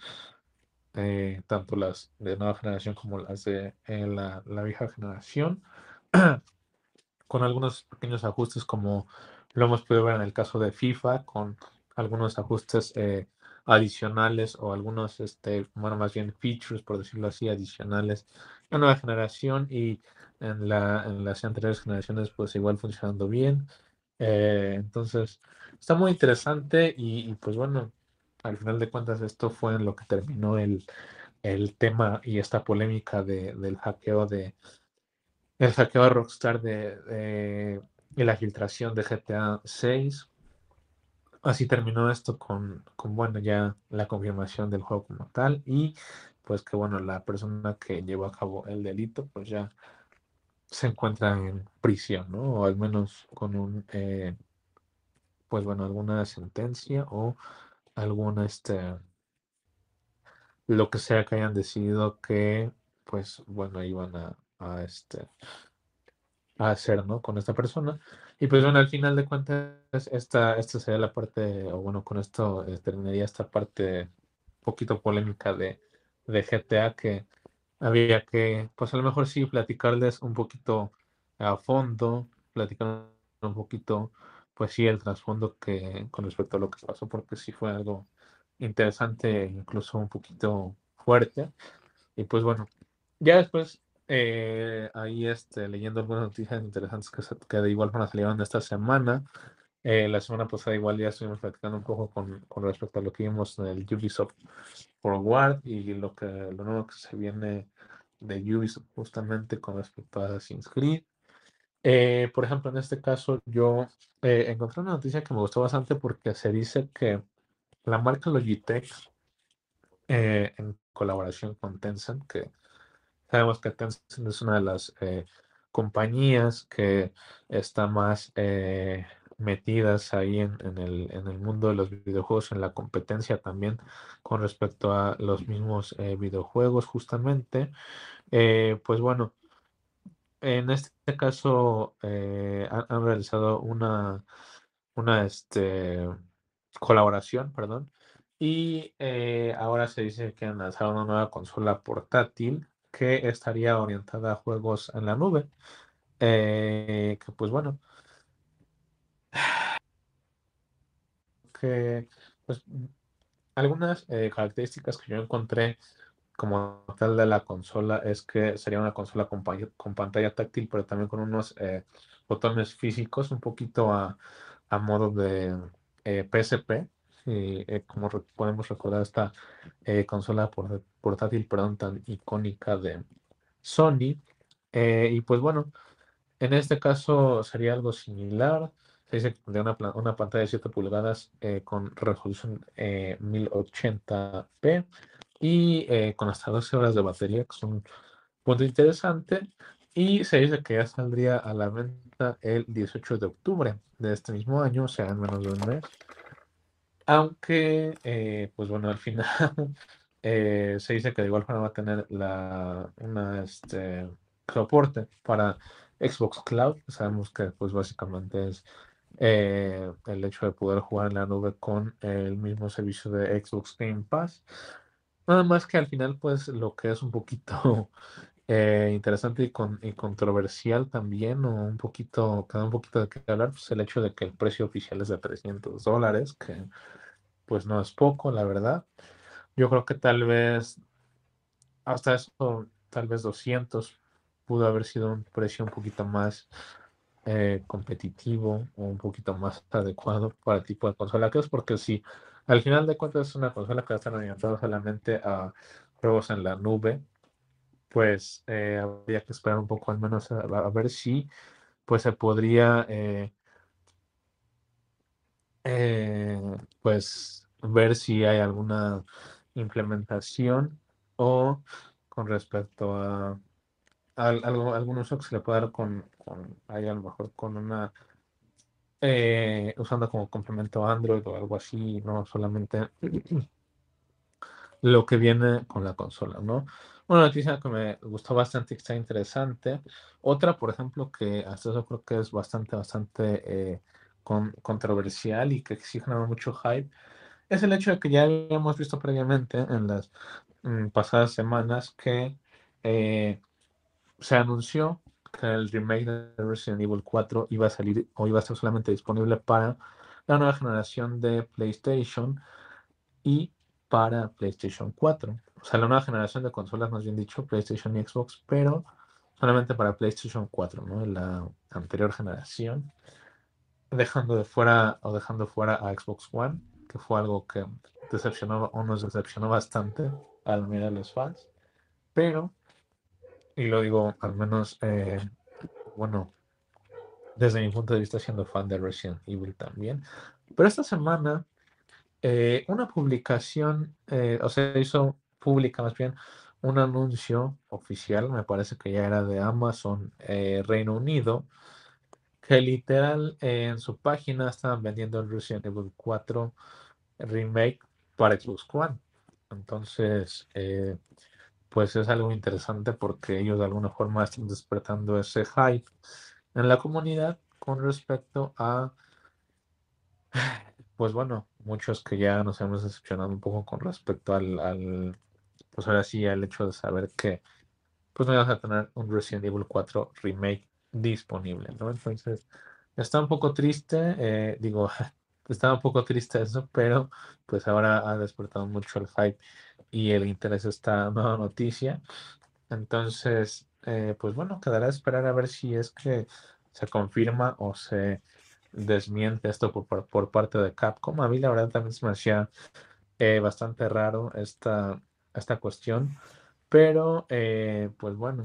[SPEAKER 1] eh, tanto las de nueva generación como las de eh, la, la vieja generación. *clears throat* con algunos pequeños ajustes como lo hemos podido ver en el caso de FIFA, con algunos ajustes eh, adicionales o algunos, este, bueno, más bien features, por decirlo así, adicionales a nueva generación y en, la, en las anteriores generaciones pues igual funcionando bien. Eh, entonces, está muy interesante y, pues bueno, al final de cuentas esto fue en lo que terminó el, el tema y esta polémica de, del hackeo de el hackeo de Rockstar de, de, de la filtración de GTA 6 así terminó esto con, con, bueno, ya la confirmación del juego como tal y pues que bueno, la persona que llevó a cabo el delito pues ya se encuentra en prisión, ¿no? O al menos con un, eh, pues bueno, alguna sentencia o alguna, este, lo que sea que hayan decidido que, pues bueno, iban a, a este, a hacer, ¿no? Con esta persona. Y pues bueno, al final de cuentas, esta, esta sería la parte, o bueno, con esto eh, terminaría esta parte un poquito polémica de, de GTA que había que, pues a lo mejor sí, platicarles un poquito a fondo, platicar un poquito, pues sí, el trasfondo que con respecto a lo que pasó, porque sí fue algo interesante, incluso un poquito fuerte. Y pues bueno, ya después eh, ahí este, leyendo algunas noticias interesantes que, que de igual forma salieron esta semana. Eh, la semana pasada igual ya estuvimos platicando un poco con, con, respecto a lo que vimos en el Ubisoft Forward y lo que lo nuevo que se viene de Ubisoft justamente con respecto a Assassin's Creed. Eh, por ejemplo, en este caso yo encontré una noticia que me gustó bastante porque se dice que la marca Logitech en colaboración con Tencent, que Sabemos que Tencent es una de las eh, compañías que está más eh, metidas ahí en, el, mundo de los videojuegos, en la competencia también con respecto a los mismos eh, videojuegos justamente. pues bueno, en este caso han, realizado una, una este, colaboración, perdón, y ahora se dice que han lanzado una nueva consola portátil que estaría orientada a juegos en la nube. Eh, que pues bueno. Que pues algunas eh, características que yo encontré como tal de la consola es que sería una consola con, pantalla táctil, pero también con unos eh, botones físicos, un poquito a, a modo de PSP. Y, como podemos recordar esta consola por, portátil, perdón, tan icónica de Sony. Eh, y pues bueno, en este caso sería algo similar. Se dice que tendría una, una pantalla de 7 pulgadas eh, con resolución 1080p eh, y con hasta 12 horas de batería, que es un punto interesante. Y se dice que ya saldría a la venta el 18 de octubre de este mismo año, o sea, en menos de un mes. Aunque, eh, pues bueno, al final *laughs* eh, se dice que de igual forma va a tener la, una, este, soporte para Xbox Cloud. Sabemos que pues básicamente es eh, el hecho de poder jugar en la nube con el mismo servicio de Xbox Game Pass. Nada más que al final pues lo que es un poquito *laughs* eh, interesante y, con, y, controversial también, o un poquito, cada un poquito de qué hablar, pues el hecho de que el precio oficial es de 300 dólares, que pues no es poco, la verdad. Yo creo que tal vez hasta eso, tal vez 200 pudo haber sido un precio un poquito más eh, competitivo o un poquito más adecuado para el tipo de consola que es, porque si al final de cuentas es una consola que va a estar orientada solamente a juegos en la nube, pues eh, habría que esperar un poco al menos a, ver si pues se podría eh, eh, pues ver si hay alguna implementación o con respecto a, algo, algún uso que se le pueda dar con, con a lo mejor con una usando como complemento Android o algo así, no solamente *clears throat* lo que viene con la consola, ¿no? Una noticia que me gustó bastante y está interesante. Otra, por ejemplo, que hasta eso creo que es bastante, bastante eh, controversial y que sí generó mucho hype, es el hecho de que ya habíamos visto previamente en las mm, pasadas semanas que eh, se anunció que el remake de Resident Evil 4 iba a salir o iba a estar solamente disponible para la nueva generación de PlayStation y para PlayStation 4. O sea, la nueva generación de consolas, más bien dicho, PlayStation y Xbox, pero solamente para PlayStation 4, ¿no? La anterior generación. Dejando de fuera o dejando fuera a Xbox One, que fue algo que decepcionó o nos decepcionó bastante al mirar los fans. Pero, y lo digo al menos, eh, bueno, desde mi punto de vista siendo fan de Resident Evil también. Pero esta semana eh, una publicación, eh, o sea, hizo pública más bien un anuncio oficial, me parece que ya era de Amazon eh, Reino Unido, que literal en su página estaban vendiendo el Resident Evil 4 Remake para Xbox One. Entonces, pues es algo interesante porque ellos de alguna forma están despertando ese hype en la comunidad con respecto a *sighs* pues bueno, muchos que ya nos hemos decepcionado un poco con respecto al, pues ahora sí, al hecho de saber que pues no vamos a tener un Resident Evil 4 remake disponible, ¿no? Entonces, está un poco triste, eh, digo, *laughs* está un poco triste eso, pero pues ahora ha despertado mucho el hype y el interés esta nueva noticia. Entonces, eh, pues bueno, quedará a esperar a ver si es que se confirma o se desmiente esto por, por, parte de Capcom. A mí la verdad también se me hacía eh, bastante raro esta, esta cuestión, pero eh, pues bueno,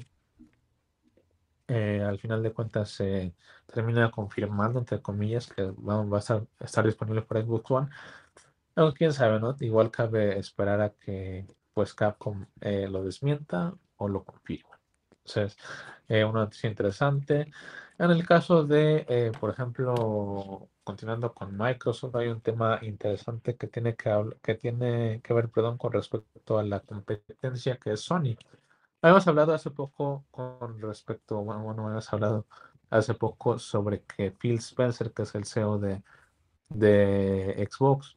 [SPEAKER 1] eh, al final de cuentas se termina confirmando, entre comillas, que va, a estar, disponible para Xbox One. Aunque quién sabe, ¿no? Igual cabe esperar a que pues Capcom lo desmienta o lo confirme. Entonces, una noticia interesante. En el caso de, eh, por ejemplo, continuando con Microsoft, hay un tema interesante que tiene que, que, tiene que ver perdón, con respecto a la competencia que es Sony. Habíamos hablado hace poco con respecto, bueno, bueno habíamos hablado hace poco sobre que Phil Spencer, que es el CEO de, de Xbox,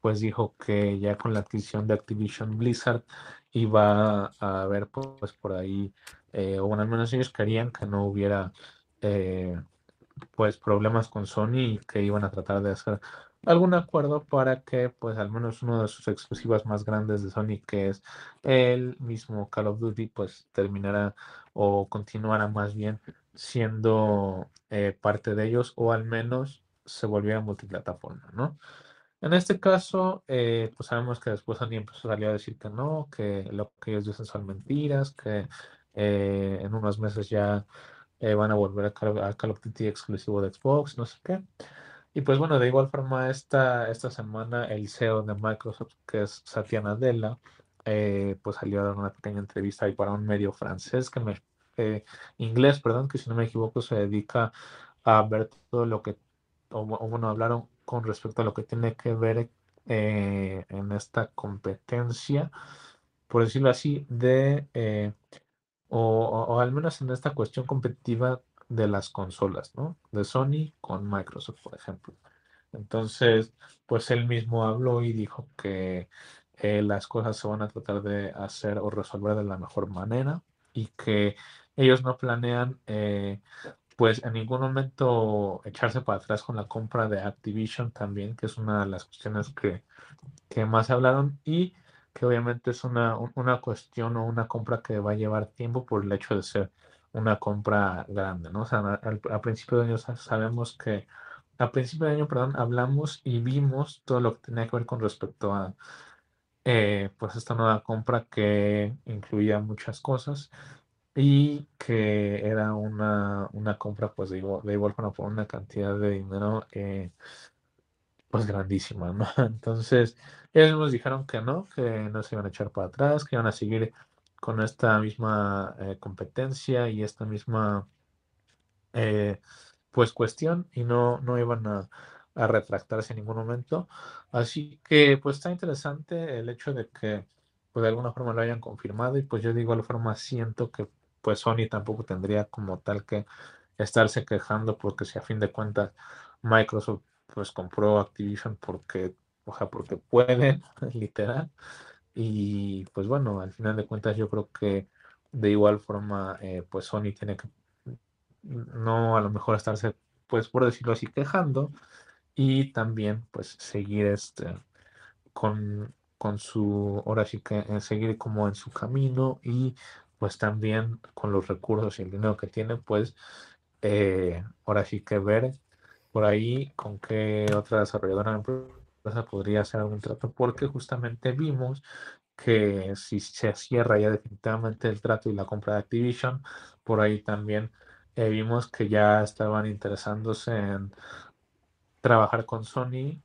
[SPEAKER 1] pues dijo que ya con la adquisición de Activision Blizzard iba a haber pues por ahí, eh, o al menos ellos querían que no hubiera eh, pues problemas con Sony y que iban a tratar de hacer algún acuerdo para que pues al menos uno de sus exclusivas más grandes de Sony que es el mismo Call of Duty pues terminara o continuara más bien siendo eh, parte de ellos o al menos se volviera multiplataforma, ¿no? En este caso, eh, pues sabemos que después Sony empezó a salir a decir que no, que lo que ellos dicen son mentiras, que en unos meses ya eh, van a volver a Call, of Duty exclusivo de Xbox, no sé qué. Y pues bueno, de igual forma, esta, esta semana el CEO de Microsoft, que es Satya Nadella, eh, pues salió a dar una pequeña entrevista ahí para un medio francés que me eh, inglés, perdón, que si no me equivoco se dedica a ver todo lo que, o, bueno, hablaron con respecto a lo que tiene que ver en esta competencia, por decirlo así, de, eh, o, al menos en esta cuestión competitiva de las consolas, ¿no? De Sony con Microsoft, por ejemplo. Entonces, pues él mismo habló y dijo que las cosas se van a tratar de hacer o resolver de la mejor manera y que ellos no planean eh, pues en ningún momento echarse para atrás con la compra de Activision también, que es una de las cuestiones que, que más hablaron y que obviamente es una, una cuestión o una compra que va a llevar tiempo por el hecho de ser una compra grande, ¿no? O sea, al, principio de año sabemos que, a principio de año, perdón, hablamos y vimos todo lo que tenía que ver con respecto a, eh, pues, esta nueva compra que incluía muchas cosas y que era una, una compra, pues, de igual, de igual forma por una cantidad de dinero, eh, pues, grandísima, ¿no? *laughs* Entonces, ellos nos dijeron que no, que no se iban a echar para atrás, que iban a seguir con esta misma eh, competencia y esta misma eh, pues cuestión y no, no iban a, retractarse en ningún momento. Así que pues está interesante el hecho de que pues de alguna forma lo hayan confirmado y pues yo de igual forma siento que pues Sony tampoco tendría como tal que estarse quejando porque si a fin de cuentas Microsoft pues compró Activision porque, o sea, porque pueden, *laughs* literal. Y pues bueno, al final de cuentas yo creo que de igual forma, eh, pues Sony tiene que no a lo mejor estarse, pues por decirlo así, quejando y también pues seguir este con, con su, ahora sí que eh, seguir como en su camino y pues también con los recursos y el dinero que tiene, pues eh, ahora sí que ver por ahí con qué otra desarrolladora podría hacer algún trato, porque justamente vimos que si se cierra ya definitivamente el trato y la compra de Activision, por ahí también eh, vimos que ya estaban interesándose en trabajar con Sony,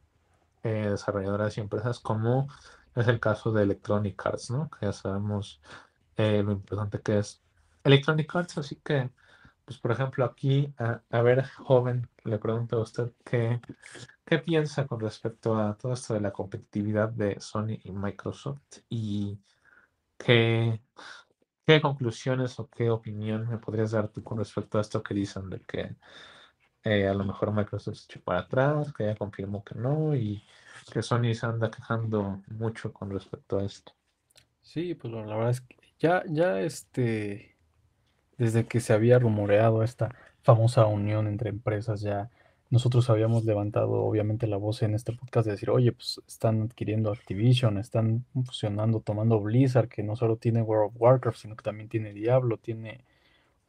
[SPEAKER 1] eh, desarrolladoras y empresas como es el caso de Electronic Arts, ¿no? Que ya sabemos eh, lo importante que es Electronic Arts, así que pues por ejemplo aquí, a, ver, joven, le pregunto a usted qué, qué piensa con respecto a todo esto de la competitividad de Sony y Microsoft y qué, qué conclusiones o qué opinión me podrías dar tú con respecto a esto que dicen de que eh, a lo mejor Microsoft se echó para atrás, que ya confirmó que no y que Sony se anda quejando mucho con respecto a esto.
[SPEAKER 2] Sí, pues la verdad es que ya, ya este desde que se había rumoreado esta famosa unión entre empresas, ya nosotros habíamos levantado obviamente la voz en este podcast de decir, oye, pues están adquiriendo Activision, están fusionando, tomando Blizzard, que no solo tiene World of Warcraft, sino que también tiene Diablo, tiene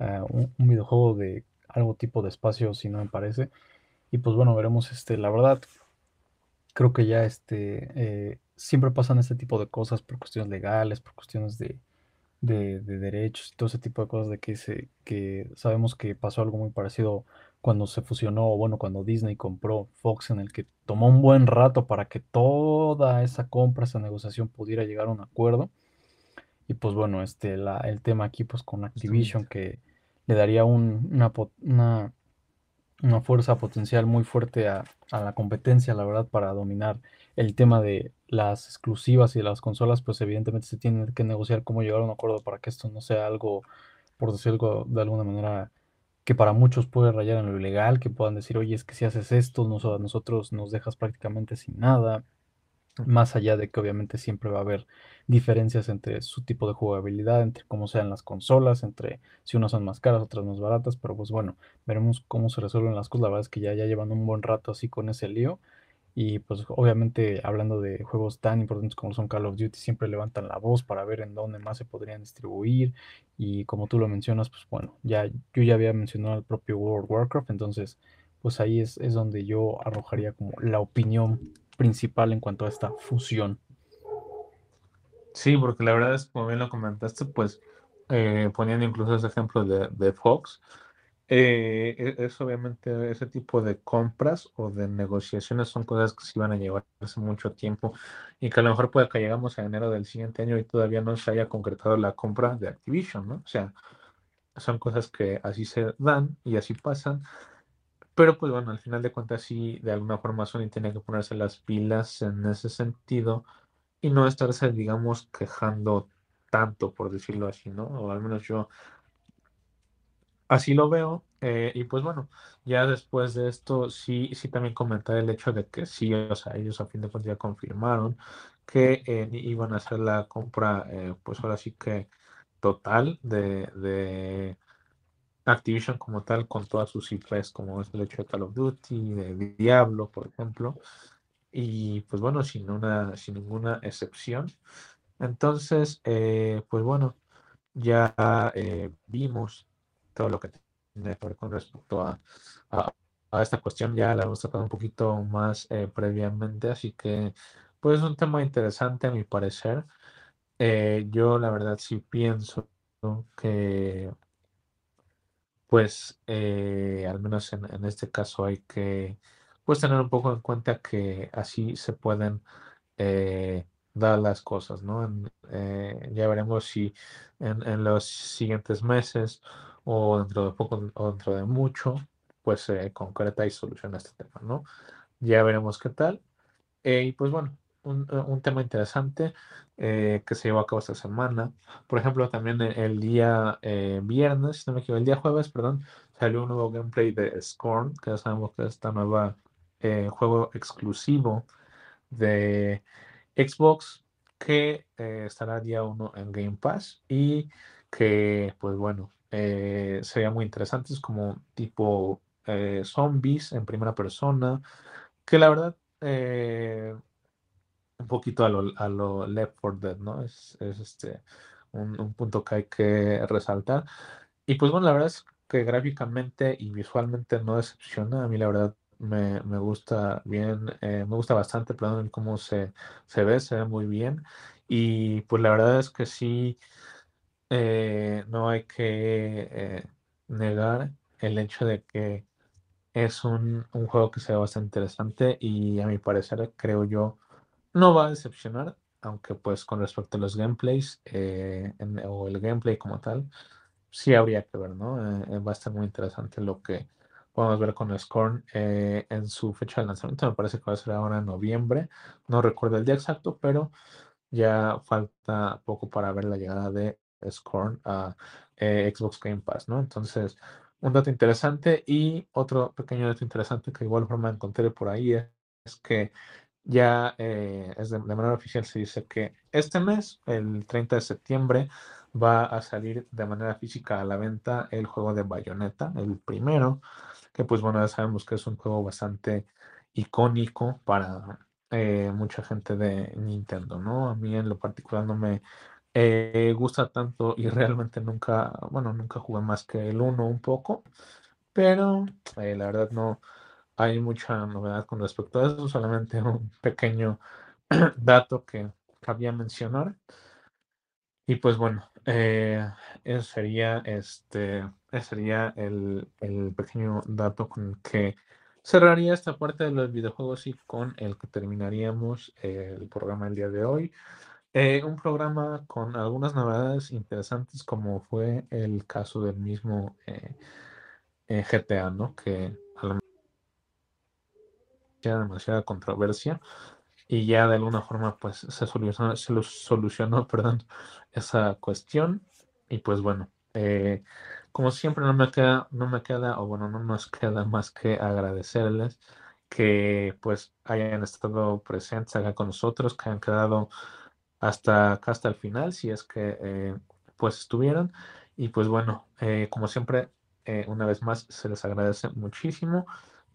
[SPEAKER 2] eh, un, videojuego de algo tipo de espacio, si no me parece. Y pues bueno, veremos, este, la verdad, creo que ya este, eh, siempre pasan este tipo de cosas por cuestiones legales, por cuestiones de, de, derechos y todo ese tipo de cosas de que, se, que sabemos que pasó algo muy parecido cuando se fusionó, bueno, cuando Disney compró Fox, en el que tomó un buen rato para que toda esa compra, esa negociación pudiera llegar a un acuerdo. Y pues bueno, este, la, el tema aquí pues con Activision que le daría una, una, una fuerza potencial muy fuerte a, a la competencia, la verdad, para dominar el tema de las exclusivas y las consolas, pues evidentemente se tiene que negociar cómo llegar a un acuerdo para que esto no sea algo, por decirlo de alguna manera, que para muchos puede rayar en lo ilegal, que puedan decir, oye, es que si haces esto, a nosotros nos dejas prácticamente sin nada, más allá de que obviamente siempre va a haber diferencias entre su tipo de jugabilidad, entre cómo sean las consolas, entre si unas son más caras, otras más baratas, pero pues bueno, veremos cómo se resuelven las cosas, la verdad es que ya, ya llevan un buen rato así con ese lío, y pues obviamente hablando de juegos tan importantes como son Call of Duty, siempre levantan la voz para ver en dónde más se podrían distribuir. Y como tú lo mencionas, pues bueno, ya yo ya había mencionado el propio World of Warcraft, entonces pues ahí es, es donde yo arrojaría como la opinión principal en cuanto a esta fusión.
[SPEAKER 1] Sí, porque la verdad es, como bien lo comentaste, pues eh, poniendo incluso ese ejemplo de, de Fox, eh, e, es obviamente ese tipo de compras o de negociaciones son cosas que se van a llevar hace mucho tiempo y que a lo mejor puede que llegamos a enero del siguiente año y todavía no se haya concretado la compra de Activision, ¿no? O sea, son cosas que así se dan y así pasan. Pero pues bueno, al final de cuentas sí, de alguna forma Sony tiene que ponerse las pilas en ese sentido y no estarse, digamos, quejando tanto, por decirlo así, ¿no? O al menos yo así lo veo. Eh, y pues bueno, ya después de esto, sí, sí también comentar el hecho de que sí, o sea, ellos a fin de cuentas ya confirmaron que eh, iban a hacer la compra, eh, pues ahora sí que total de, de Activision como tal, con todas sus IPs, como es el hecho de Call of Duty, de Diablo, por ejemplo. Y pues bueno, sin, una, sin ninguna excepción. Entonces, pues bueno, ya vimos todo lo que tiene que ver con respecto a, a, esta cuestión. Ya la hemos tratado un poquito más eh, previamente, así que pues es un tema interesante a mi parecer. Eh, yo la verdad sí pienso que pues eh, al menos en, en, este caso hay que pues tener un poco en cuenta que así se pueden dar las cosas, ¿no? ya veremos si en, en, los siguientes meses o dentro de poco o dentro de mucho, pues se concreta y soluciona este tema, ¿no? Ya veremos qué tal. Eh, y pues bueno, un, un tema interesante eh, que se llevó a cabo esta semana. Por ejemplo, también el, día eh, viernes, no me equivoco, el día jueves, perdón, salió un nuevo gameplay de Scorn, que ya sabemos que es esta nueva juego exclusivo de Xbox que estará día uno en Game Pass y que, pues bueno, eh, sería muy interesantes como tipo eh, zombies en primera persona, que la verdad eh, un poquito a lo, a lo Left 4 Dead, ¿no? Es, es este un, un, punto que hay que resaltar. Y pues bueno, la verdad es que gráficamente y visualmente no decepciona. A mí la verdad me, me gusta bien, me gusta bastante, perdón, cómo se, se ve, se ve muy bien. Y pues la verdad es que sí, eh, no hay que eh, negar el hecho de que es un, juego que se ve bastante interesante y a mi parecer creo yo no va a decepcionar, aunque pues con respecto a los gameplays eh, o el gameplay como tal, sí habría que ver, ¿no? va a estar muy interesante lo que podemos ver con Scorn en su fecha de lanzamiento, me parece que va a ser ahora en noviembre, no recuerdo el día exacto, pero ya falta poco para ver la llegada de Scorn a eh, Xbox Game Pass, ¿no? Entonces, un dato interesante y otro pequeño dato interesante que igual forma encontré por ahí es, que ya eh, es de, manera oficial se dice que este mes, el 30 de septiembre, va a salir de manera física a la venta el juego de Bayonetta, el primero, que pues bueno, ya sabemos que es un juego bastante icónico para eh, mucha gente de Nintendo, ¿no? A mí en lo particular no me eh, gusta tanto y realmente nunca, bueno, nunca jugué más que el 1 un poco, pero eh, la verdad no hay mucha novedad con respecto a eso, solamente un pequeño *clears throat* dato que cabía mencionar. Y pues bueno, eh, eso sería este, sería el, el, pequeño dato con el que cerraría esta parte de los videojuegos y con el que terminaríamos el programa el día de hoy. Eh, un programa con algunas novedades interesantes, como fue el caso del mismo eh, eh, GTA, ¿no? Que demasiada controversia y ya de alguna forma pues se solucionó, se *laughs* solucionó perdón, esa cuestión y pues bueno, como siempre no me queda, no me queda, o bueno, no nos queda más que agradecerles que pues hayan estado presentes acá con nosotros, que hayan quedado hasta acá, hasta el final, si es que eh, pues estuvieron. Y pues bueno, eh, como siempre, eh, una vez más se les agradece muchísimo.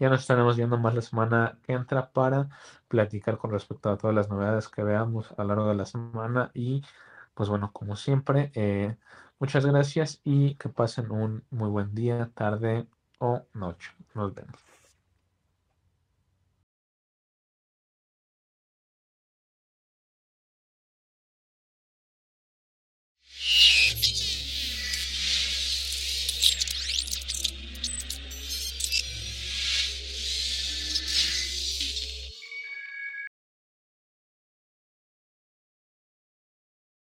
[SPEAKER 1] Ya nos estaremos viendo más la semana que entra para platicar con respecto a todas las novedades que veamos a lo largo de la semana. Y pues bueno, como siempre, muchas gracias y que pasen un muy buen día, tarde o noche. Nos vemos.